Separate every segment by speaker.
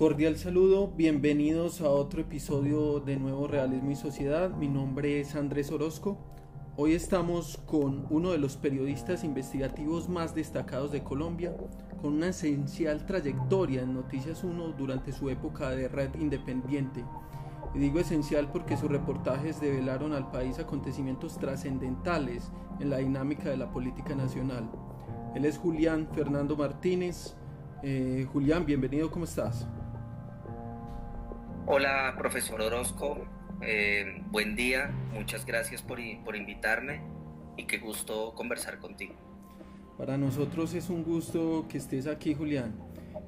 Speaker 1: Cordial saludo, bienvenidos a otro episodio de Nuevo Realismo y Sociedad. Mi nombre es Andrés Orozco. Hoy estamos con uno de los periodistas investigativos más destacados de Colombia, con una esencial trayectoria en Noticias 1 durante su época de red independiente. Y digo esencial porque sus reportajes develaron al país acontecimientos trascendentales en la dinámica de la política nacional. Él es Julián Fernando Martínez. Eh, Julián, bienvenido, ¿cómo estás?
Speaker 2: Hola, profesor Orozco. Eh, buen día. Muchas gracias por, por invitarme y qué gusto conversar contigo.
Speaker 1: Para nosotros es un gusto que estés aquí, Julián.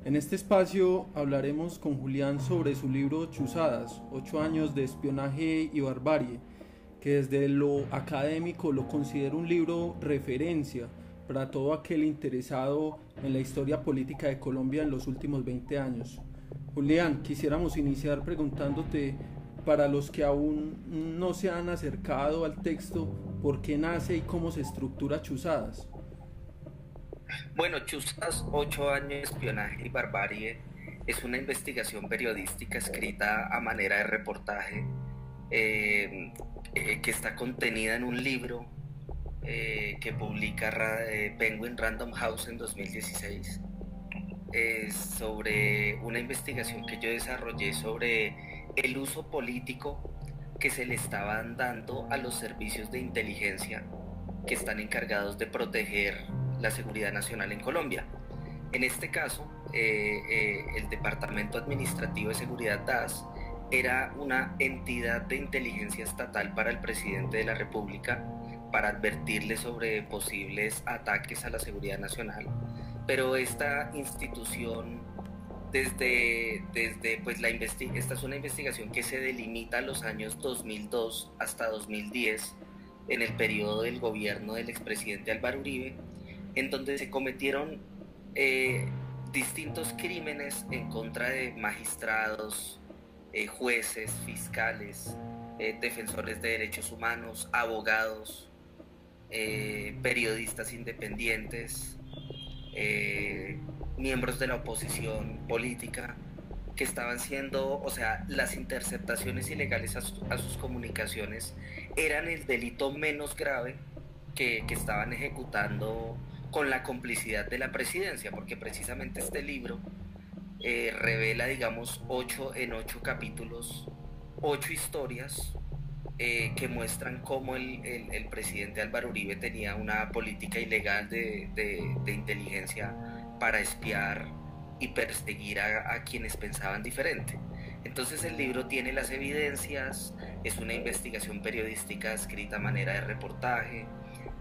Speaker 1: En este espacio hablaremos con Julián sobre su libro Chuzadas, ocho años de espionaje y barbarie, que desde lo académico lo considero un libro referencia para todo aquel interesado en la historia política de Colombia en los últimos 20 años. Julián, quisiéramos iniciar preguntándote, para los que aún no se han acercado al texto, ¿por qué nace y cómo se estructura Chuzadas?
Speaker 2: Bueno, Chuzadas, ocho años de espionaje y barbarie, es una investigación periodística escrita a manera de reportaje eh, eh, que está contenida en un libro eh, que publica Penguin Random House en 2016 sobre una investigación que yo desarrollé sobre el uso político que se le estaban dando a los servicios de inteligencia que están encargados de proteger la seguridad nacional en Colombia. En este caso, eh, eh, el Departamento Administrativo de Seguridad DAS era una entidad de inteligencia estatal para el presidente de la República para advertirle sobre posibles ataques a la seguridad nacional pero esta institución desde, desde pues la esta es una investigación que se delimita a los años 2002 hasta 2010 en el periodo del gobierno del expresidente Álvaro Uribe, en donde se cometieron eh, distintos crímenes en contra de magistrados, eh, jueces, fiscales, eh, defensores de derechos humanos, abogados, periodistas independientes, eh, miembros de la oposición política que estaban siendo, o sea, las interceptaciones ilegales a, sus comunicaciones eran el delito menos grave que, estaban ejecutando con la complicidad de la presidencia, porque precisamente este libro eh, revela, digamos, ocho en ocho capítulos, ocho historias eh, que muestran cómo el, presidente Álvaro Uribe tenía una política ilegal de, inteligencia para espiar y perseguir a, quienes pensaban diferente. Entonces el libro tiene las evidencias, es una investigación periodística escrita a manera de reportaje,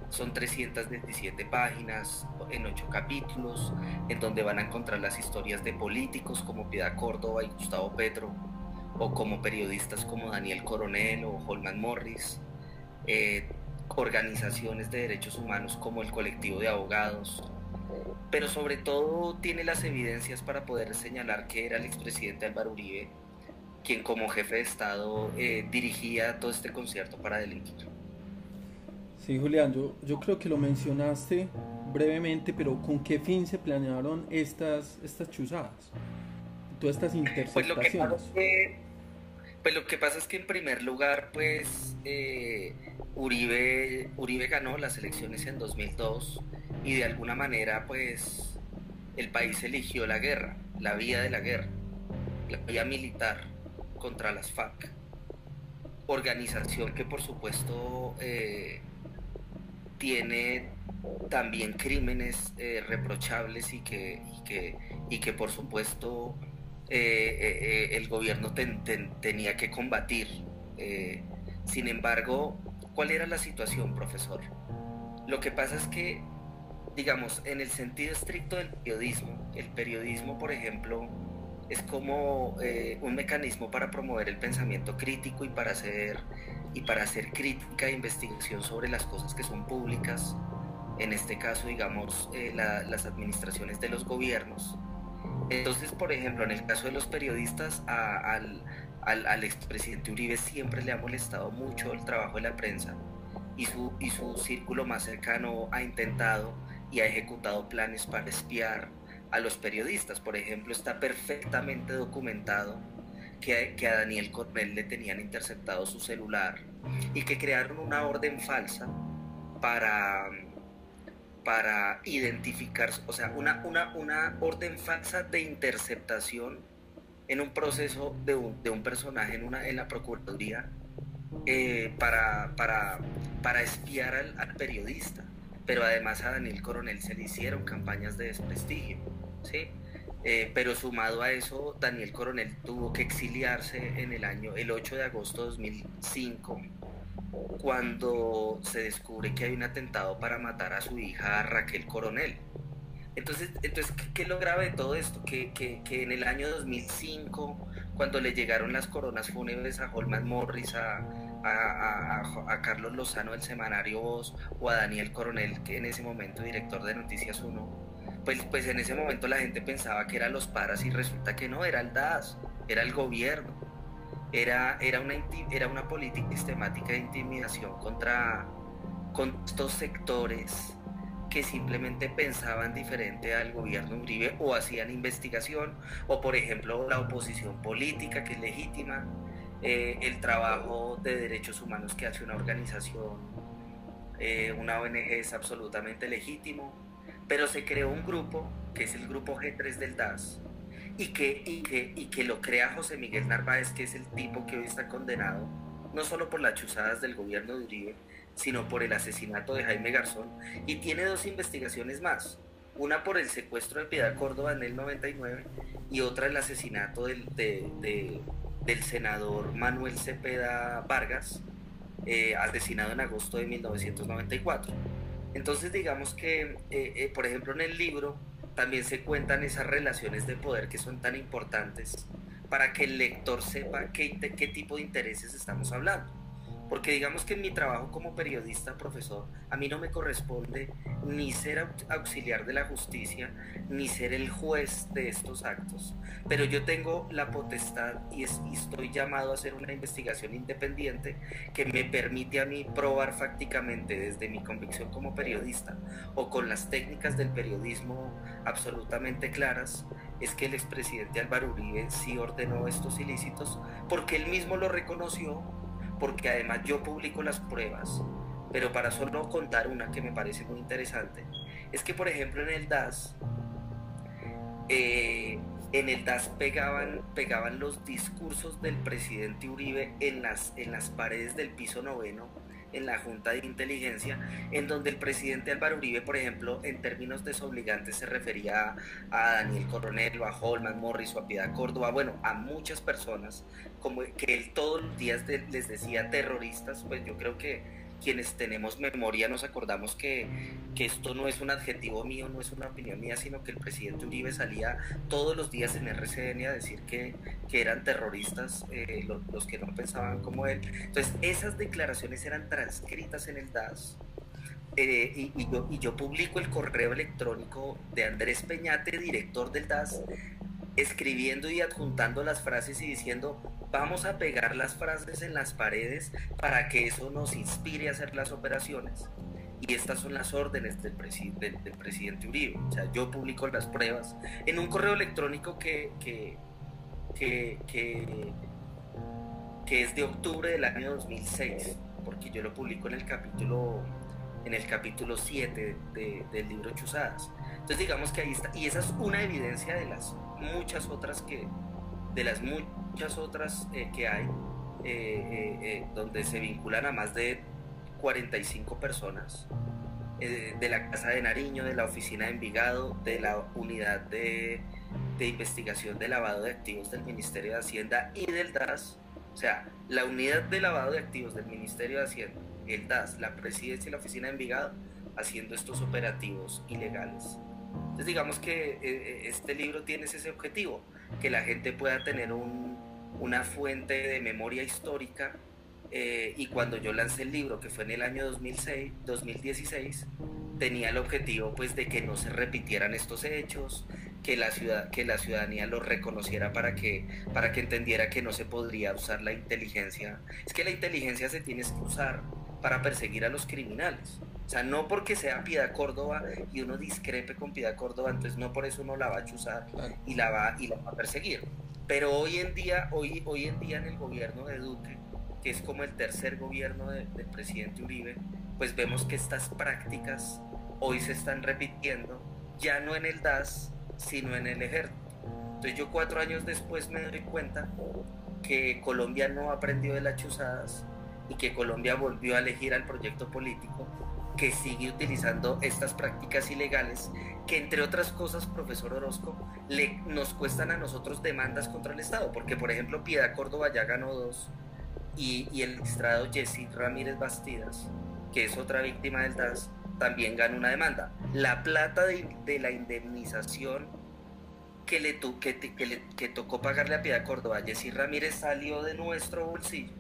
Speaker 2: son 317 páginas en 8 capítulos, en donde van a encontrar las historias de políticos como Piedad Córdoba y Gustavo Petro, o como periodistas como Daniel Coronel o Holman Morris, eh, organizaciones de derechos humanos como el colectivo de abogados, pero sobre todo tiene las evidencias para poder señalar que era el expresidente Álvaro Uribe quien como jefe de Estado eh, dirigía todo este concierto para delinquir.
Speaker 1: Sí, Julián, yo, yo creo que lo mencionaste brevemente, pero ¿con qué fin se planearon estas, estas chuzadas? Todas estas interceptaciones.
Speaker 2: Pues pues lo que pasa es que en primer lugar, pues eh, Uribe, Uribe ganó las elecciones en 2002 y de alguna manera, pues el país eligió la guerra, la vía de la guerra, la vía militar contra las FARC, organización que por supuesto eh, tiene también crímenes eh, reprochables y que, y que, y que por supuesto eh, eh, el gobierno tenía que combatir. Eh, sin embargo, ¿cuál era la situación, profesor? Lo que pasa es que, digamos, en el sentido estricto del periodismo, el periodismo, por ejemplo, es como un mecanismo para promover el pensamiento crítico y para hacer, y para hacer crítica e investigación sobre las cosas que son públicas, en este caso, digamos, las administraciones de los gobiernos entonces, por ejemplo, en el caso de los periodistas, al, al, expresidente Uribe siempre le ha molestado mucho el trabajo de la prensa y su, y su círculo más cercano ha intentado y ha ejecutado planes para espiar, a los periodistas. Por ejemplo, está perfectamente documentado que, que, a Daniel Coronel le tenían interceptado su celular y que crearon una orden falsa para, para identificar, o sea, una, una, una orden falsa de interceptación en un proceso de un, de un personaje en, una, en la Procuraduría eh, para, para, para, espiar al, al, periodista. Pero además a Daniel Coronel se le hicieron campañas de desprestigio. ¿sí? Eh, pero sumado a eso, Daniel Coronel tuvo que exiliarse en el año, el 8 de agosto de 2005, cuando se descubre que hay un atentado para matar a su hija Raquel Coronel. Entonces, entonces ¿qué, es lo grave de todo esto? Que, que, que, en el año 2005, cuando le llegaron las coronas fúnebres a Holman Morris, a, a, a, Carlos Lozano del Semanario Voz o a Daniel Coronel, que en ese momento director de Noticias 1, pues, pues en ese momento la gente pensaba que eran los paras y resulta que no, era el DAS, era el gobierno, era, era, una, era una política sistemática de intimidación contra, con estos sectores que simplemente pensaban diferente al gobierno Uribe o hacían investigación, o por ejemplo la oposición política que es legítima, eh, el trabajo de derechos humanos que hace una organización, eh, una ONG es absolutamente legítimo, pero se creó un grupo, que es el grupo G3 del DAS, y que, y que, y que lo crea José Miguel Narváez, que es el tipo que hoy está condenado, no solo por las chuzadas del gobierno de Uribe, sino por el asesinato de Jaime Garzón, y tiene dos investigaciones más. Una por el secuestro de Piedad Córdoba en el 99 y otra el asesinato del, del senador Manuel Cepeda Vargas, eh, asesinado en agosto de 1994. Entonces digamos que, eh, eh, por ejemplo, en el libro también se cuentan esas relaciones de poder que son tan importantes para que el lector sepa qué, qué tipo de intereses estamos hablando. Porque digamos que en mi trabajo como periodista, profesor, a mí no me corresponde ni ser auxiliar de la justicia, ni ser el juez de estos actos. Pero yo tengo la potestad y, estoy llamado a hacer una investigación independiente que me permite a mí probar fácticamente desde mi convicción como periodista o con las técnicas del periodismo absolutamente claras, es que el expresidente Álvaro Uribe sí ordenó estos ilícitos porque él mismo lo reconoció porque además yo publico las pruebas, pero para solo contar una que me parece muy interesante, es que por ejemplo en el DAS, eh, en el DAS pegaban, pegaban los discursos del presidente Uribe en las, en las paredes del piso noveno en la Junta de Inteligencia, en donde el presidente Álvaro Uribe, por ejemplo, en términos desobligantes se refería a, Daniel Coronel, a Holman Morris, o a Piedad Córdoba, bueno, a muchas personas, como que él todos los días les decía terroristas, pues yo creo que quienes tenemos memoria nos acordamos que, que, esto no es un adjetivo mío, no es una opinión mía, sino que el presidente Uribe salía todos los días en RCN a decir que, que eran terroristas eh, los, que no pensaban como él. Entonces, esas declaraciones eran transcritas en el DAS. Eh, y, yo, y yo publico el correo electrónico de Andrés Peñate, director del DAS, escribiendo y adjuntando las frases y diciendo, vamos a pegar las frases en las paredes para que eso nos inspire a hacer las operaciones. Y estas son las órdenes del, del presidente Uribe. O sea, yo publico las pruebas en un correo electrónico que, que, que, que, es de octubre del año 2006, porque yo lo publico en el capítulo en el capítulo 7 del libro Chuzadas. Entonces digamos que ahí está, y esa es una evidencia de las muchas otras que, de las muchas otras eh, que hay, eh, eh, donde se vinculan a más de 45 personas, de la Casa de Nariño, de la Oficina de Envigado, de la Unidad de, de Investigación de Lavado de Activos del Ministerio de Hacienda y del DAS. O sea, la Unidad de Lavado de Activos del Ministerio de Hacienda, el DAS, la Presidencia y la Oficina de Envigado, haciendo estos operativos ilegales. Entonces digamos que eh, este libro tiene ese objetivo, que la gente pueda tener un, una fuente de memoria histórica eh, y cuando yo lancé el libro, que fue en el año 2006, 2016, tenía el objetivo pues de que no se repitieran estos hechos, que la, ciudad, que la ciudadanía los reconociera para que, para que entendiera que no se podría usar la inteligencia. Es que la inteligencia se tiene que usar para perseguir a los criminales. O sea, no porque sea Piedad Córdoba y uno discrepe con Piedad Córdoba, entonces no por eso uno la va a chuzar y la va, y la va a perseguir. Pero hoy en día, hoy, hoy en día en el gobierno de Duque, que es como el tercer gobierno del presidente Uribe, pues vemos que estas prácticas hoy se están repitiendo, ya no en el DAS, sino en el ejército. Entonces yo cuatro años después me doy cuenta que Colombia no aprendió de las chuzadas y que Colombia volvió a elegir al proyecto político que sigue utilizando estas prácticas ilegales que entre otras cosas, profesor Orozco, le, nos cuestan a nosotros demandas contra el Estado, porque por ejemplo Piedad Córdoba ya ganó dos y, el magistrado Jesse Ramírez Bastidas, que es otra víctima del DAS, también ganó una demanda. La plata de, la indemnización que le, que, que, tocó pagarle a Piedad Córdoba, Jesse Ramírez salió de nuestro bolsillo,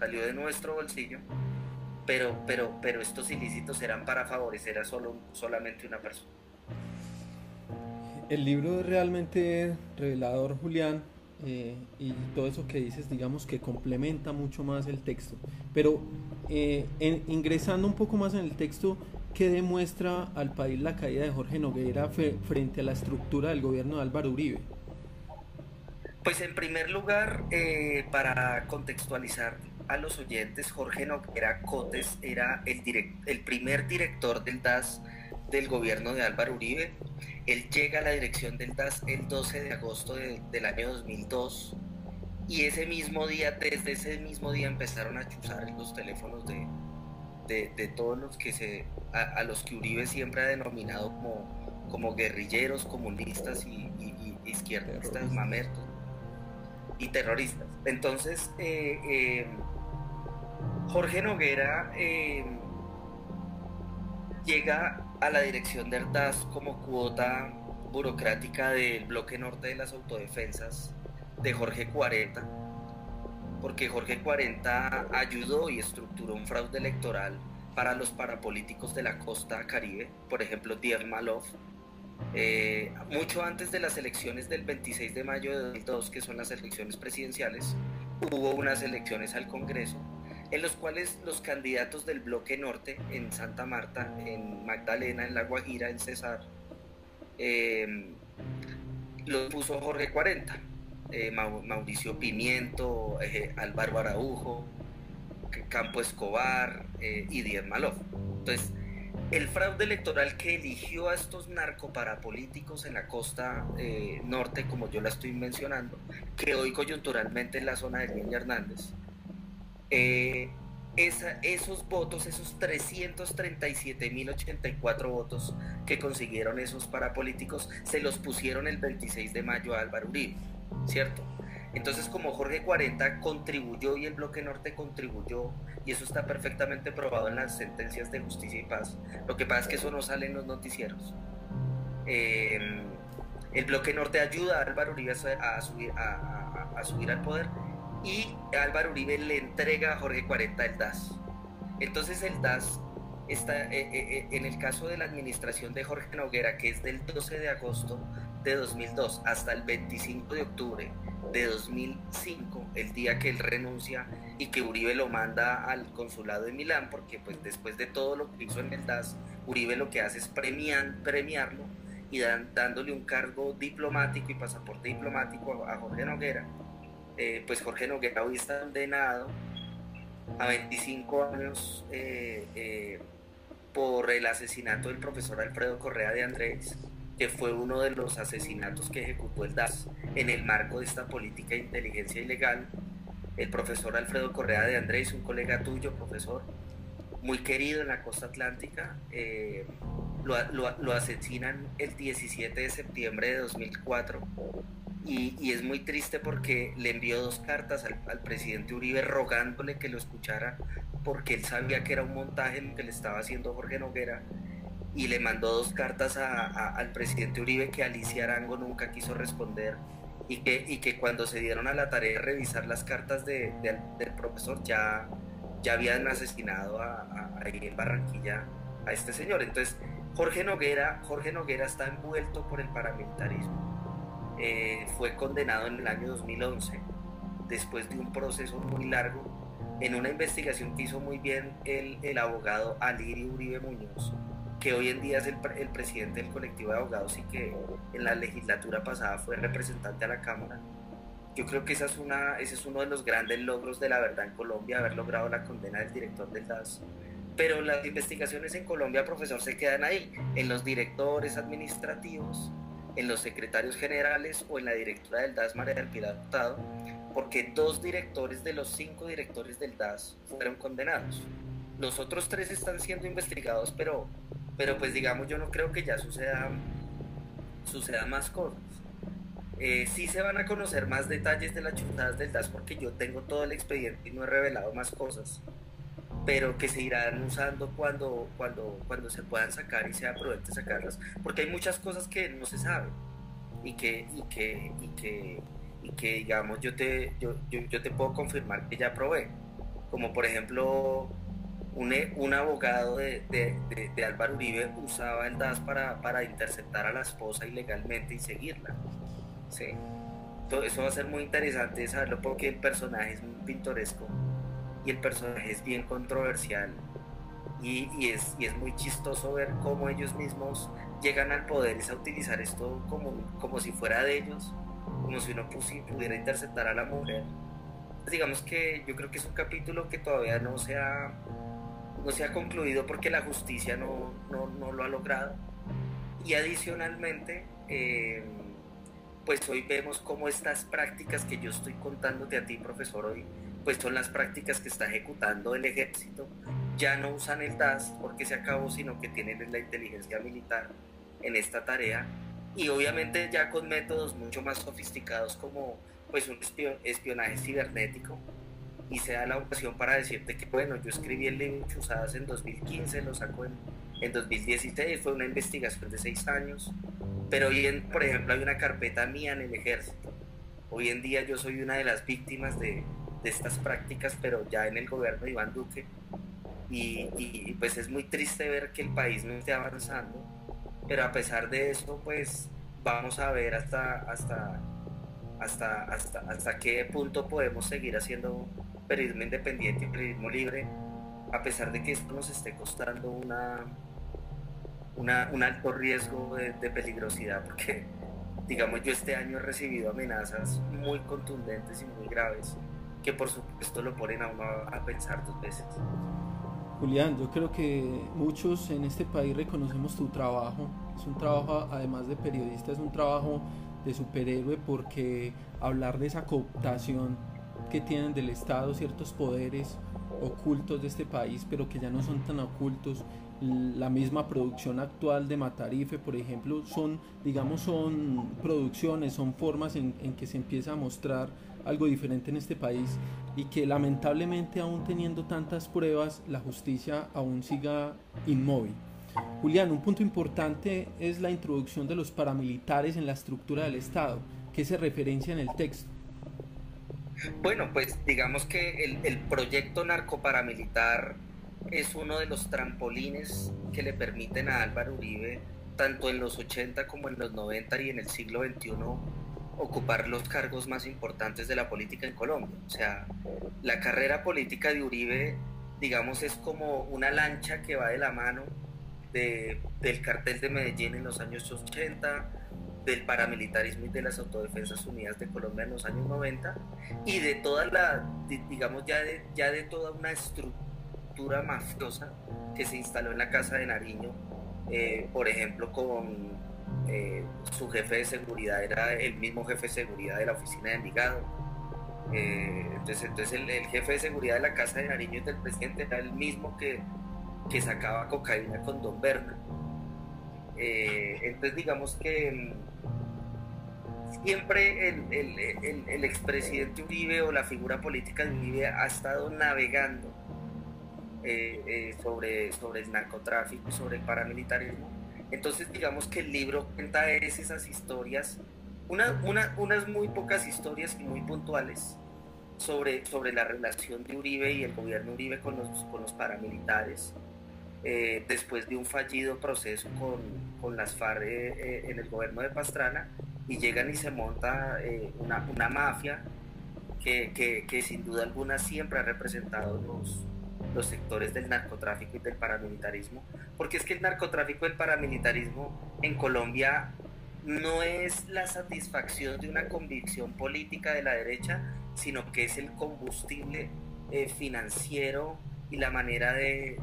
Speaker 2: salió de nuestro bolsillo pero, pero, pero estos ilícitos eran para favorecer a solo, solamente una persona.
Speaker 1: El libro es realmente revelador, Julián, eh, y todo eso que dices, digamos que complementa mucho más el texto. Pero eh, ingresando un poco más en el texto, ¿qué demuestra al país la caída de Jorge Noguera frente a la estructura del gobierno de Álvaro Uribe?
Speaker 2: Pues en primer lugar, eh, para contextualizar, a los oyentes, Jorge Noguera Cotes era el, el primer director del DAS del gobierno de Álvaro Uribe. Él llega a la dirección del DAS el 12 de agosto del año 2002 y ese mismo día, desde ese mismo día empezaron a chuzar los teléfonos de, de, todos los que se, a, los que Uribe siempre ha denominado como, como guerrilleros, comunistas y, izquierdistas, mamertos y terroristas. Entonces, eh, eh, Jorge Noguera eh, llega a la dirección del DAS como cuota burocrática del bloque norte de las autodefensas de Jorge 40, porque Jorge 40 ayudó y estructuró un fraude electoral para los parapolíticos de la costa caribe, por ejemplo, Diez Malov, eh, mucho antes de las elecciones del 26 de mayo de 2002, que son las elecciones presidenciales, hubo unas elecciones al Congreso en los cuales los candidatos del bloque norte, en Santa Marta, en Magdalena, en La Guajira, en Cesar, eh, lo puso Jorge 40, eh, Mauricio Pimiento, eh, Álvaro Araujo, Campo Escobar y Díaz Malof. Entonces, el fraude electoral que eligió a estos narcoparapolíticos en la costa norte, como yo la estoy mencionando, que hoy coyunturalmente en la zona de Niña Hernández, eh, esos votos, esos 337.084 votos que consiguieron esos parapolíticos, se los pusieron el 26 de mayo a Álvaro Uribe, ¿cierto? Entonces, como Jorge 40 contribuyó y el Bloque Norte contribuyó, y eso está perfectamente probado en las sentencias de justicia y paz, lo que pasa es que eso no sale en los noticieros. Em, el Bloque Norte ayuda a Álvaro Uribe a a subir al poder y Álvaro Uribe le entrega a Jorge 40 el DAS. Entonces el DAS está eh, eh, eh, en el caso de la administración de Jorge Noguera, que es del 12 de agosto de 2002 hasta el 25 de octubre de 2005, el día que él renuncia y que Uribe lo manda al consulado de Milán, porque pues después de todo lo que hizo en el DAS, Uribe lo que hace es premiarlo y dándole un cargo diplomático y pasaporte diplomático a Jorge Noguera eh, pues Jorge Noguera hoy está condenado a 25 años eh, eh, por el asesinato del profesor Alfredo Correa de Andrés, que fue uno de los asesinatos que ejecutó el DAS en el marco de esta política de inteligencia ilegal. El profesor Alfredo Correa de Andrés, un colega tuyo, profesor, muy querido en la costa atlántica, lo, lo asesinan el 17 de septiembre de 2004 y, es muy triste porque le envió dos cartas al, presidente Uribe rogándole que lo escuchara porque él sabía que era un montaje lo que le estaba haciendo Jorge Noguera y le mandó dos cartas al presidente Uribe que Alicia Arango nunca quiso responder y que, cuando se dieron a la tarea de revisar las cartas del profesor ya, ya habían asesinado a, ahí en Barranquilla a este señor. Entonces Jorge Noguera, Jorge Noguera está envuelto por el paramilitarismo eh, fue condenado en el año 2011, después de un proceso muy largo, en una investigación que hizo muy bien el, abogado Alirio Uribe Muñoz, que hoy en día es el, el, presidente del colectivo de abogados y que en la legislatura pasada fue representante a la Cámara. Yo creo que esa es una, ese es uno de los grandes logros de la verdad en Colombia, haber logrado la condena del director del DAS. Pero las investigaciones en Colombia, profesor, se quedan ahí, en los directores administrativos, en los secretarios generales o en la directora del DAS, María del Pilar Hurtado, porque dos directores de los cinco directores del DAS fueron condenados. Los otros tres están siendo investigados, pero, pero pues digamos, yo no creo que ya suceda, suceda más cosas. Eh, sí se van a conocer más detalles de las chutadas del DAS porque yo tengo todo el expediente y no he revelado más cosas, pero que se irán usando cuando, cuando, cuando se puedan sacar y sea prudente sacarlas, porque hay muchas cosas que no se saben y que, y que, y que digamos yo te, yo, yo, te puedo confirmar que ya probé. Como por ejemplo un, un abogado de, de, de, Álvaro Uribe usaba el DAS para, para, interceptar a la esposa ilegalmente y seguirla. ¿sí? Todo eso va a ser muy interesante saberlo porque el personaje es muy pintoresco y el personaje es bien controversial y, y, es, y es muy chistoso ver cómo ellos mismos llegan al poder y a utilizar esto como, como si fuera de ellos como si uno pudiera interceptar a la mujer. Pues digamos que yo creo que es un capítulo que todavía no se ha, no se ha concluido porque la justicia no, no, no lo ha logrado. Y adicionalmente, eh, pues hoy vemos cómo estas prácticas que yo estoy contándote a ti, profesor, hoy, pues son las prácticas que está ejecutando el ejército. Ya no usan el DAS porque se acabó, sino que tienen la inteligencia militar en esta tarea y obviamente ya con métodos mucho más sofisticados como pues un espionaje cibernético y se da la ocasión para decirte que bueno, yo escribí el libro Chuzadas en 2015, lo sacó en, en 2016, fue una investigación de seis años, pero hoy en, por ejemplo hay una carpeta mía en el ejército. Hoy en día yo soy una de las víctimas de, de estas prácticas, pero ya en el gobierno de Iván Duque. Y, pues es muy triste ver que el país no esté avanzando pero a pesar de eso, pues vamos a ver hasta, hasta, hasta, hasta, hasta qué punto podemos seguir haciendo periodismo independiente y periodismo libre, a pesar de que esto nos esté costando una, una un alto riesgo de, peligrosidad, porque digamos yo este año he recibido amenazas muy contundentes y muy graves que por supuesto lo ponen a pensar dos veces.
Speaker 1: Julián, yo creo que muchos en este país reconocemos tu trabajo. Es un trabajo, además de periodista, es un trabajo de superhéroe porque hablar de esa cooptación que tienen del Estado ciertos poderes ocultos de este país, pero que ya no son tan ocultos. La misma producción actual de Matarife, por ejemplo, son, digamos, son producciones, son formas en, en que se empieza a mostrar algo diferente en este país y que lamentablemente aún teniendo tantas pruebas la justicia aún siga inmóvil. Julián, un punto importante es la introducción de los paramilitares en la estructura del Estado, que se referencia en el texto.
Speaker 2: Bueno, pues digamos que el, el proyecto narcoparamilitar es uno de los trampolines que le permiten a Álvaro Uribe, tanto en los 80 como en los 90 y en el siglo XXI, ocupar los cargos más importantes de la política en Colombia. O sea, la carrera política de Uribe, digamos, es como una lancha que va de la mano de, del cartel de Medellín en los años 80, del paramilitarismo y de las autodefensas unidas de Colombia en los años 90 y de toda la, digamos, ya de, ya de toda una estructura mafiosa que se instaló en la Casa de Nariño, eh, por ejemplo, con eh, su jefe de seguridad era el mismo jefe de seguridad de la oficina de Envigado. Eh, entonces, entonces el, jefe de seguridad de la casa de Nariño del presidente era el mismo que, que sacaba cocaína con Don Berna. Eh, entonces digamos que mm, siempre el, el, el, expresidente Uribe o la figura política de Uribe ha estado navegando sobre, sobre el narcotráfico sobre el paramilitarismo. Entonces digamos que el libro cuenta esas historias, una, unas muy pocas historias y muy puntuales sobre, sobre la relación de Uribe y el gobierno Uribe con los, con los paramilitares, eh, después de un fallido proceso con, con las FARC eh, eh, en el gobierno de Pastrana, y llegan y se monta una, una, mafia que, que, sin duda alguna siempre ha representado los, los sectores del narcotráfico y del paramilitarismo, porque es que el narcotráfico y el paramilitarismo en Colombia no es la satisfacción de una convicción política de la derecha, sino que es el combustible eh, financiero y la manera de,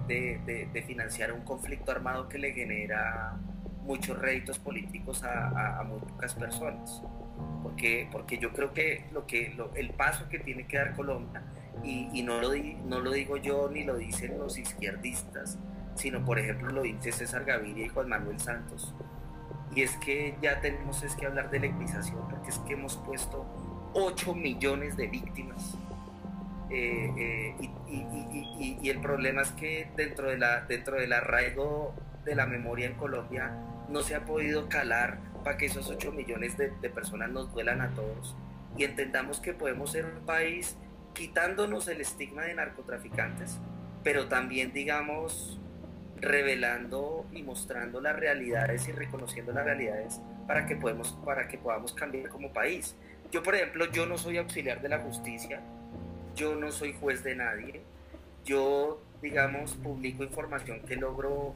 Speaker 2: financiar un conflicto armado que le genera muchos réditos políticos a, a, muy pocas personas. Porque, porque yo creo que, lo que el paso que tiene que dar Colombia, y, no, lo no lo digo yo ni lo dicen los izquierdistas, sino por ejemplo lo dice César Gaviria y Juan Manuel Santos, y es que ya tenemos es que hablar de legalización, porque es que hemos puesto 8 millones de víctimas. Eh, eh, y, el problema es que dentro, de la, dentro del arraigo de la memoria en Colombia no se ha podido calar para que esos 8 millones de, de personas nos duelan a todos y entendamos que podemos ser un país quitándonos el estigma de narcotraficantes, pero también digamos revelando y mostrando las realidades y reconociendo las realidades para que, para que podamos cambiar como país. Yo, por ejemplo, yo no soy auxiliar de la justicia, yo no soy juez de nadie, yo, digamos, publico información que logro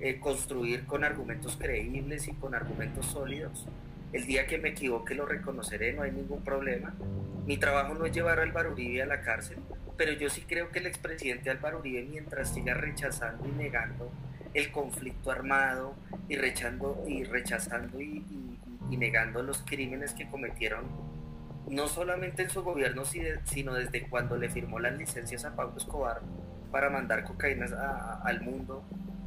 Speaker 2: eh, construir con argumentos creíbles y con argumentos sólidos. El día que me equivoque lo reconoceré, no hay ningún problema. Mi trabajo no es llevar al Uribe a la cárcel, pero yo sí creo que el expresidente Álvaro Uribe, mientras siga rechazando y negando el conflicto armado y rechazando y, rechazando y, negando los crímenes que cometieron, no solamente en su gobierno, sino desde cuando le firmó las licencias a Pablo Escobar para mandar cocaína al mundo,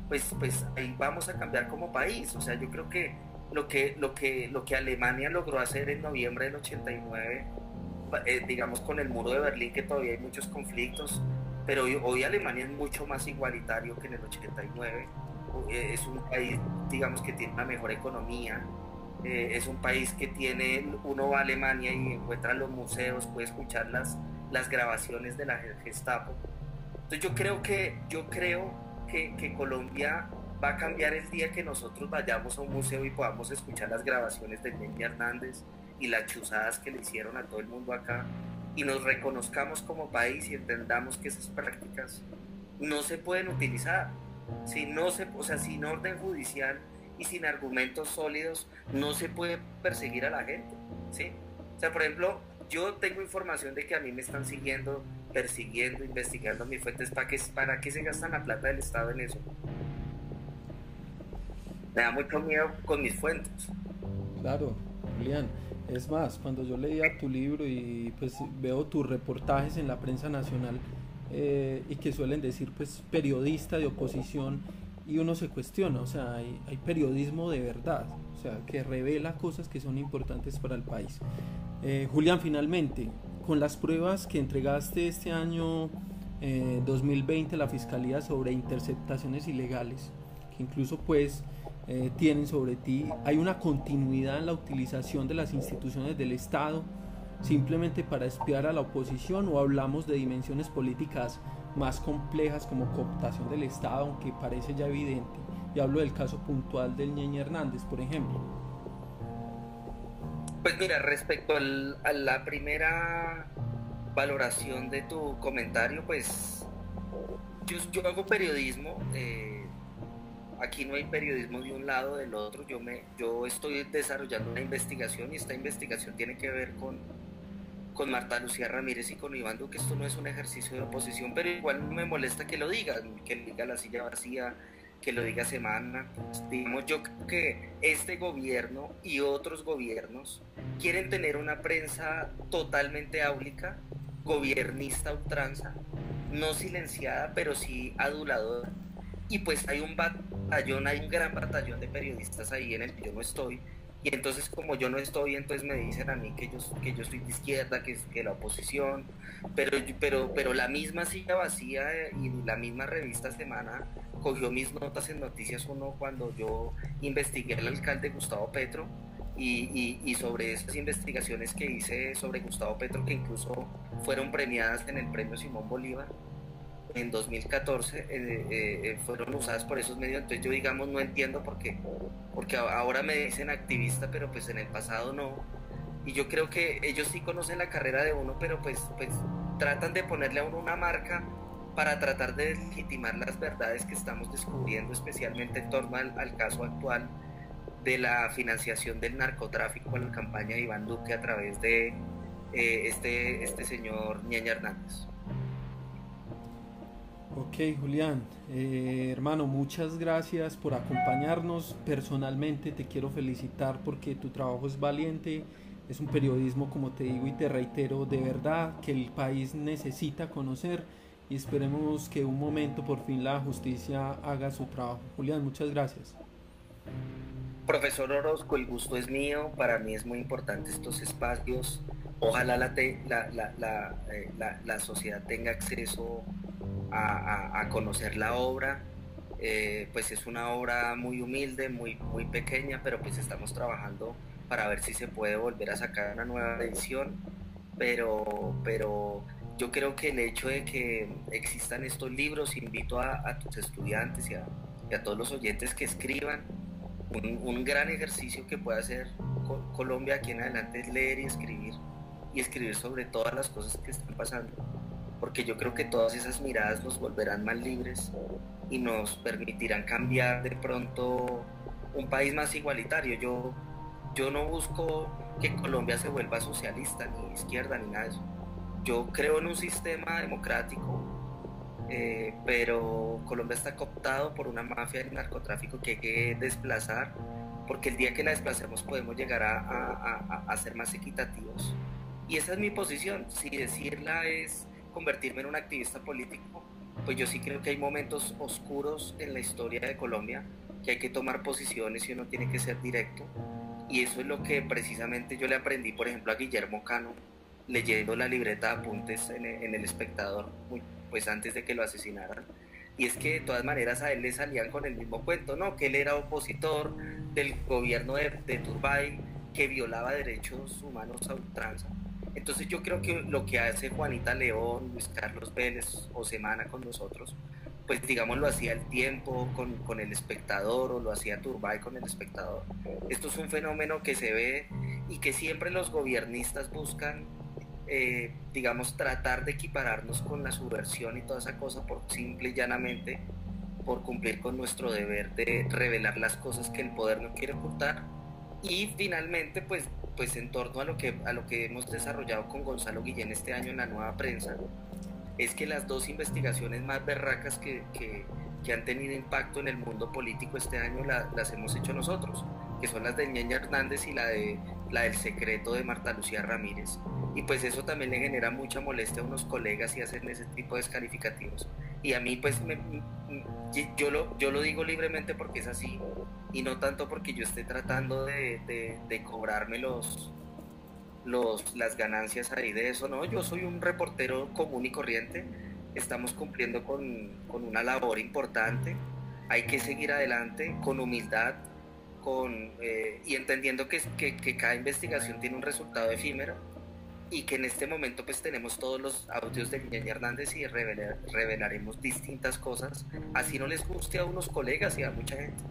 Speaker 2: pues, pues ahí vamos a cambiar como país. O sea, yo creo que lo que, lo que, lo que Alemania logró hacer en noviembre del 89 eh, digamos, con el muro de Berlín, que todavía hay muchos conflictos, pero hoy, Alemania es mucho más igualitario que en el 89. Eh, es un país, digamos, que tiene una mejor economía. Eh, es un país que tiene, uno va a Alemania y encuentra los museos, puede escuchar las, las grabaciones de la Gestapo. Entonces yo creo que, yo creo que, que Colombia va a cambiar el día que nosotros vayamos a un museo y podamos escuchar las grabaciones de Jenny Hernández, y las chuzadas que le hicieron a todo el mundo acá y nos reconozcamos como país y entendamos que esas prácticas no se pueden utilizar. Si no se, o sea, sin orden judicial y sin argumentos sólidos no se puede perseguir a la gente, ¿sí? O sea, por ejemplo, yo tengo información de que a mí me están siguiendo, persiguiendo, investigando mis fuentes, ¿para qué, para qué se gastan la plata del Estado en eso? Me da mucho miedo con mis fuentes.
Speaker 1: Claro, Julián. Es más, cuando yo leía tu libro y pues veo tus reportajes en la prensa nacional eh, y que suelen decir pues periodista de oposición y uno se cuestiona, o sea, hay, periodismo de verdad, o sea, que revela cosas que son importantes para el país. Eh, Julián, finalmente, con las pruebas que entregaste este año 2020 eh, a la Fiscalía sobre interceptaciones ilegales, que incluso pues eh, tienen sobre ti. Hay una continuidad en la utilización de las instituciones del Estado simplemente para espiar a la oposición o hablamos de dimensiones políticas más complejas como cooptación del Estado, aunque parece ya evidente. Y hablo del caso puntual del Ñeñe Hernández, por ejemplo.
Speaker 2: Pues mira, respecto a la primera valoración de tu comentario, pues yo, hago periodismo. Eh, Aquí no hay periodismo de un lado o del otro. Yo, me, yo estoy desarrollando una investigación y esta investigación tiene que ver con, con Marta Lucía Ramírez y con Iván Duque. Esto no es un ejercicio de oposición, pero igual me molesta que lo diga, que diga la silla vacía, que lo diga Semana. Digamos, yo creo que este gobierno y otros gobiernos quieren tener una prensa totalmente áulica, gobernista ultranza, no silenciada, pero sí aduladora y pues hay un batallón, hay un gran batallón de periodistas ahí en el que yo no estoy, y entonces como yo no estoy, entonces me dicen a mí que yo, que yo soy de izquierda, que, que la oposición, pero, pero, pero la misma silla vacía y la misma revista Semana cogió mis notas en Noticias Uno cuando yo investigué al alcalde Gustavo Petro y, y, sobre esas investigaciones que hice sobre Gustavo Petro, que incluso fueron premiadas en el premio Simón Bolívar en 2014 eh, eh, eh, fueron usadas por esos medios, entonces yo digamos no entiendo por qué, porque ahora me dicen activista, pero pues en el pasado no. y yo creo que ellos sí conocen la carrera de uno, pero pues, pues tratan de ponerle a uno una marca para tratar de legitimar las verdades que estamos descubriendo, especialmente en torno al, caso actual de la financiación del narcotráfico en la campaña de Iván Duque a través de este, este señor Ñeña Hernández.
Speaker 1: Ok, Julián, eh, hermano, muchas gracias por acompañarnos. Personalmente te quiero felicitar porque tu trabajo es valiente es un periodismo, como te digo y te reitero, de verdad que el país necesita conocer y esperemos que un momento por fin la justicia haga su trabajo. Julián, muchas gracias.
Speaker 2: Profesor Orozco, el gusto es mío, para mí es muy importante estos espacios. Ojalá la, la, eh, la, sociedad tenga acceso a, conocer la obra. Eh, pues es una obra muy humilde, muy, muy pequeña, pero pues estamos trabajando para ver si se puede volver a sacar una nueva edición, pero, pero yo creo que el hecho de que existan estos libros, invito a, tus estudiantes y a, todos los oyentes que escriban, un, gran ejercicio que puede hacer Colombia aquí en adelante es leer y escribir, y escribir sobre todas las cosas que están pasando, porque yo creo que todas esas miradas nos volverán más libres y nos permitirán cambiar de pronto un país más igualitario. Yo yo no busco que Colombia se vuelva socialista, ni izquierda, ni nada de eso. Yo creo en un sistema democrático, eh, pero Colombia está cooptado por una mafia del narcotráfico que hay que desplazar, porque el día que la desplacemos podemos llegar a, a ser más equitativos. Y esa es mi posición. Si decirla es convertirme en un activista político, pues yo sí creo que hay momentos oscuros en la historia de Colombia que hay que tomar posiciones y uno tiene que ser directo y eso es lo que precisamente yo le aprendí, por ejemplo, a Guillermo Cano, leyendo la libreta de apuntes en, El Espectador, pues antes de que lo asesinaran. Y es que de todas maneras a él le salían con el mismo cuento, ¿no? Que él era opositor del gobierno de, de Turbay, que violaba derechos humanos a ultranza. Entonces yo creo que lo que hace Juanita León, Luis Carlos Vélez o Semana con nosotros, pues digamos lo hacía el tiempo con, el espectador o lo hacía Turbay con el espectador. Esto es un fenómeno que se ve y que siempre los gobiernistas buscan, eh, digamos, tratar de equipararnos con la subversión y toda esa cosa por simple y llanamente por cumplir con nuestro deber de revelar las cosas que el poder no quiere ocultar y finalmente pues pues en torno a lo que a lo que hemos desarrollado con Gonzalo Guillén este año en la nueva prensa es que las dos investigaciones más berracas que, que, han tenido impacto en el mundo político este año las hemos hecho nosotros, que son las de Ñeña Hernández y la, de, la del secreto de Marta Lucía Ramírez. Y pues eso también le genera mucha molestia a unos colegas y hacen ese tipo de descalificativos. Y a mí pues yo, lo, yo lo digo libremente porque es así y no tanto porque yo esté tratando de, de, de cobrarme los, los, las ganancias ahí de eso, ¿no? Yo soy un reportero común y corriente, estamos cumpliendo con, con una labor importante, hay que seguir adelante con humildad con, eh, y entendiendo que, que, que, cada investigación tiene un resultado efímero y que en este momento pues tenemos todos los audios de Guillermo Hernández y revelaremos distintas cosas, así no les guste a unos colegas y a mucha gente.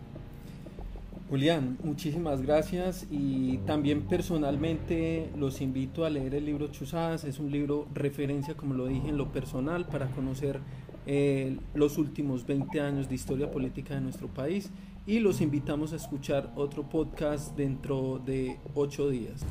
Speaker 1: Julián, muchísimas gracias y también personalmente los invito a leer el libro Chuzadas. Es un libro referencia, como lo dije, en lo personal para conocer eh, los últimos 20 años de historia política de nuestro país y los invitamos a escuchar otro podcast dentro de 8 días.